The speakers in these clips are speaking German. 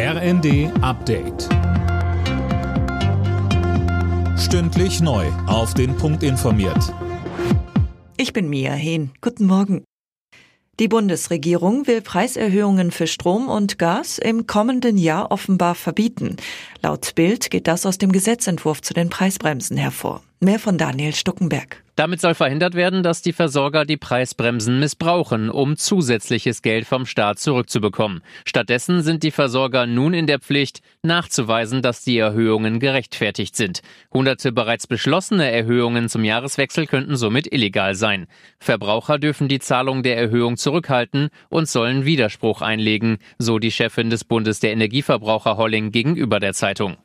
RND Update. Stündlich neu. Auf den Punkt informiert. Ich bin Mia Hehn. Guten Morgen. Die Bundesregierung will Preiserhöhungen für Strom und Gas im kommenden Jahr offenbar verbieten. Laut Bild geht das aus dem Gesetzentwurf zu den Preisbremsen hervor. Mehr von Daniel Stuckenberg. Damit soll verhindert werden, dass die Versorger die Preisbremsen missbrauchen, um zusätzliches Geld vom Staat zurückzubekommen. Stattdessen sind die Versorger nun in der Pflicht, nachzuweisen, dass die Erhöhungen gerechtfertigt sind. Hunderte bereits beschlossene Erhöhungen zum Jahreswechsel könnten somit illegal sein. Verbraucher dürfen die Zahlung der Erhöhung zurückhalten und sollen Widerspruch einlegen, so die Chefin des Bundes der Energieverbraucher Holling gegenüber der Zeitung.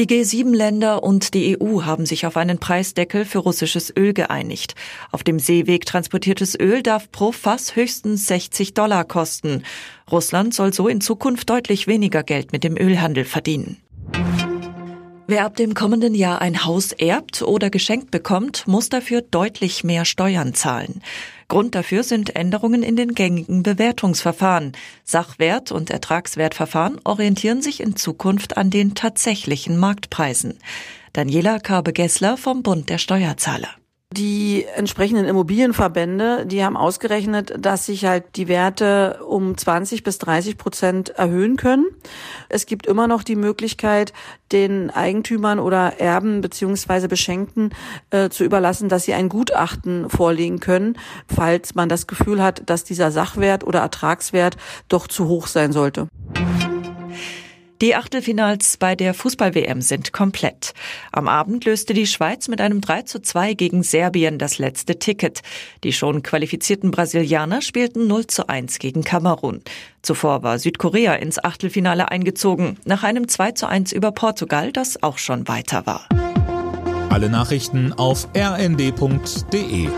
Die G7-Länder und die EU haben sich auf einen Preisdeckel für russisches Öl geeinigt. Auf dem Seeweg transportiertes Öl darf pro Fass höchstens 60 Dollar kosten. Russland soll so in Zukunft deutlich weniger Geld mit dem Ölhandel verdienen. Wer ab dem kommenden Jahr ein Haus erbt oder geschenkt bekommt, muss dafür deutlich mehr Steuern zahlen. Grund dafür sind Änderungen in den gängigen Bewertungsverfahren. Sachwert- und Ertragswertverfahren orientieren sich in Zukunft an den tatsächlichen Marktpreisen. Daniela Karbe-Gessler vom Bund der Steuerzahler. Die entsprechenden Immobilienverbände, die haben ausgerechnet, dass sich halt die Werte um 20 bis 30 Prozent erhöhen können. Es gibt immer noch die Möglichkeit, den Eigentümern oder Erben beziehungsweise Beschenkten äh, zu überlassen, dass sie ein Gutachten vorlegen können, falls man das Gefühl hat, dass dieser Sachwert oder Ertragswert doch zu hoch sein sollte. Die Achtelfinals bei der Fußball-WM sind komplett. Am Abend löste die Schweiz mit einem 3 zu 2 gegen Serbien das letzte Ticket. Die schon qualifizierten Brasilianer spielten 0 zu 1 gegen Kamerun. Zuvor war Südkorea ins Achtelfinale eingezogen, nach einem 2 zu 1 über Portugal, das auch schon weiter war. Alle Nachrichten auf rnd.de